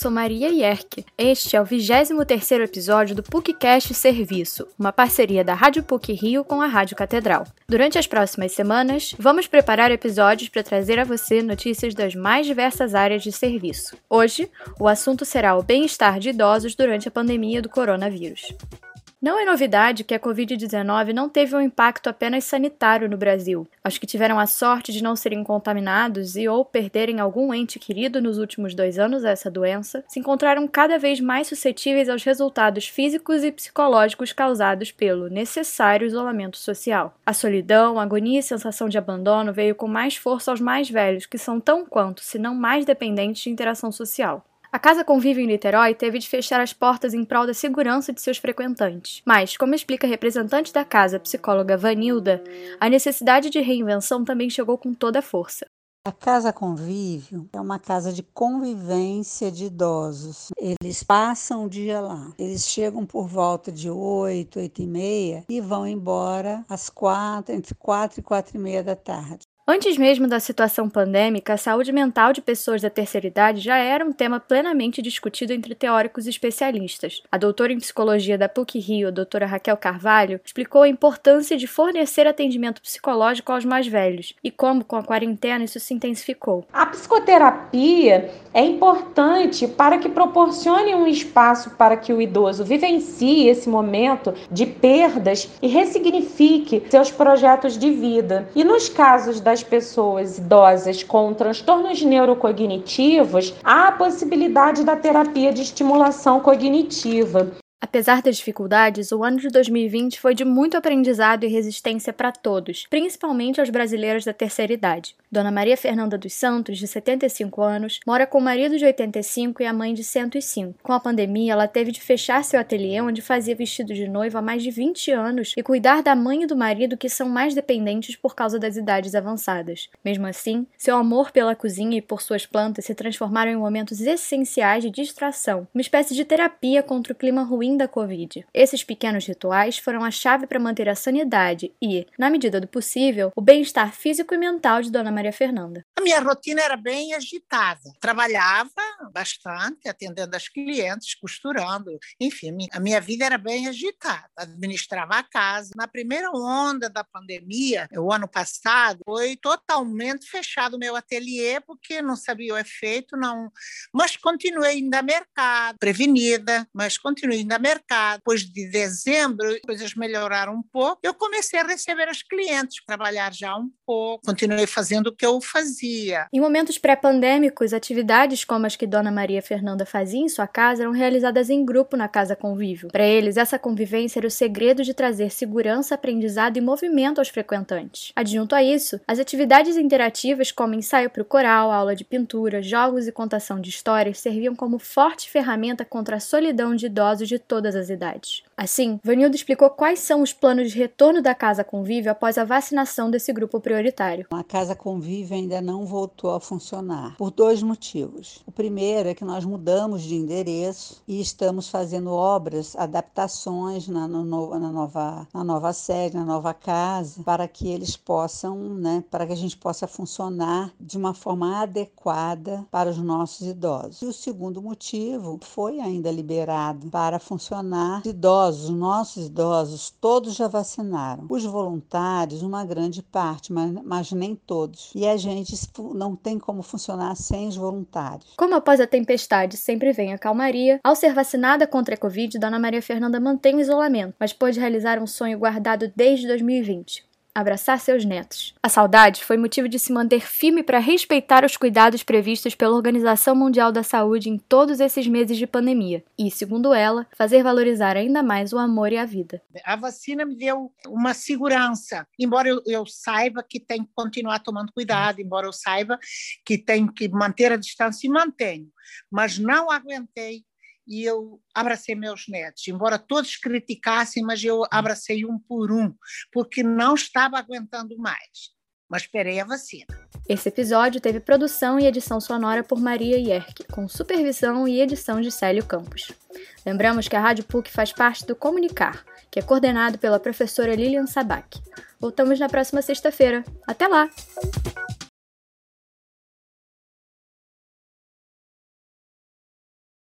Sou Maria Yerke. Este é o 23º episódio do PUCcast Serviço, uma parceria da Rádio PUC Rio com a Rádio Catedral. Durante as próximas semanas, vamos preparar episódios para trazer a você notícias das mais diversas áreas de serviço. Hoje, o assunto será o bem-estar de idosos durante a pandemia do coronavírus. Não é novidade que a Covid-19 não teve um impacto apenas sanitário no Brasil. Os que tiveram a sorte de não serem contaminados e ou perderem algum ente querido nos últimos dois anos a essa doença se encontraram cada vez mais suscetíveis aos resultados físicos e psicológicos causados pelo necessário isolamento social. A solidão, a agonia e sensação de abandono veio com mais força aos mais velhos, que são tão quanto, se não mais dependentes de interação social. A Casa Convívio em Niterói teve de fechar as portas em prol da segurança de seus frequentantes. Mas, como explica a representante da casa, a psicóloga Vanilda, a necessidade de reinvenção também chegou com toda a força. A Casa Convívio é uma casa de convivência de idosos. Eles passam o dia lá. Eles chegam por volta de 8, 8 e meia e vão embora às quatro, entre 4 e 4 e meia da tarde. Antes mesmo da situação pandêmica, a saúde mental de pessoas da terceira idade já era um tema plenamente discutido entre teóricos e especialistas. A doutora em psicologia da PUC-Rio, a doutora Raquel Carvalho, explicou a importância de fornecer atendimento psicológico aos mais velhos e como, com a quarentena, isso se intensificou. A psicoterapia é importante para que proporcione um espaço para que o idoso vivencie esse momento de perdas e ressignifique seus projetos de vida. E nos casos das das pessoas idosas com transtornos neurocognitivos, há a possibilidade da terapia de estimulação cognitiva. Apesar das dificuldades, o ano de 2020 foi de muito aprendizado e resistência para todos, principalmente aos brasileiros da terceira idade. Dona Maria Fernanda dos Santos, de 75 anos, mora com o marido de 85 e a mãe de 105. Com a pandemia, ela teve de fechar seu ateliê onde fazia vestido de noiva há mais de 20 anos e cuidar da mãe e do marido que são mais dependentes por causa das idades avançadas. Mesmo assim, seu amor pela cozinha e por suas plantas se transformaram em momentos essenciais de distração, uma espécie de terapia contra o clima ruim da Covid. Esses pequenos rituais foram a chave para manter a sanidade e, na medida do possível, o bem-estar físico e mental de Dona Maria Fernanda. A minha rotina era bem agitada. Trabalhava bastante, atendendo as clientes, costurando. Enfim, a minha vida era bem agitada. Administrava a casa. Na primeira onda da pandemia, o ano passado, foi totalmente fechado o meu ateliê, porque não sabia o efeito, não. Mas continuei indo a mercado, prevenida, mas continuei indo a mercado. Depois de dezembro, as coisas melhoraram um pouco. Eu comecei a receber as clientes, trabalhar já um pouco, continuei fazendo o que eu fazia. Em momentos pré-pandêmicos, atividades como as que Dona Maria Fernanda fazia em sua casa eram realizadas em grupo na Casa Convívio. Para eles, essa convivência era o segredo de trazer segurança, aprendizado e movimento aos frequentantes. Adjunto a isso, as atividades interativas como ensaio para o coral, aula de pintura, jogos e contação de histórias serviam como forte ferramenta contra a solidão de idosos de todas as idades. Assim, Vanildo explicou quais são os planos de retorno da Casa Convívio após a vacinação desse grupo prioritário. A Casa Convívio ainda não voltou a funcionar, por dois motivos. O primeiro é que nós mudamos de endereço e estamos fazendo obras, adaptações na, no, na, nova, na nova sede, na nova casa, para que eles possam, né, para que a gente possa funcionar de uma forma adequada para os nossos idosos. E o segundo motivo foi ainda liberado para funcionar funcionar. Idosos, nossos idosos, todos já vacinaram. Os voluntários, uma grande parte, mas, mas nem todos. E a gente não tem como funcionar sem os voluntários. Como após a tempestade sempre vem a calmaria, ao ser vacinada contra a Covid, Dona Maria Fernanda mantém o isolamento, mas pôde realizar um sonho guardado desde 2020 abraçar seus netos. A saudade foi motivo de se manter firme para respeitar os cuidados previstos pela Organização Mundial da Saúde em todos esses meses de pandemia e, segundo ela, fazer valorizar ainda mais o amor e a vida. A vacina me deu uma segurança, embora eu, eu saiba que tem que continuar tomando cuidado, embora eu saiba que tem que manter a distância e mantenho, mas não aguentei e eu abracei meus netos, embora todos criticassem, mas eu abracei um por um, porque não estava aguentando mais. Mas esperei a vacina. Esse episódio teve produção e edição sonora por Maria Yerke, com supervisão e edição de Célio Campos. Lembramos que a Rádio PUC faz parte do Comunicar, que é coordenado pela professora Lilian Sabac. Voltamos na próxima sexta-feira. Até lá!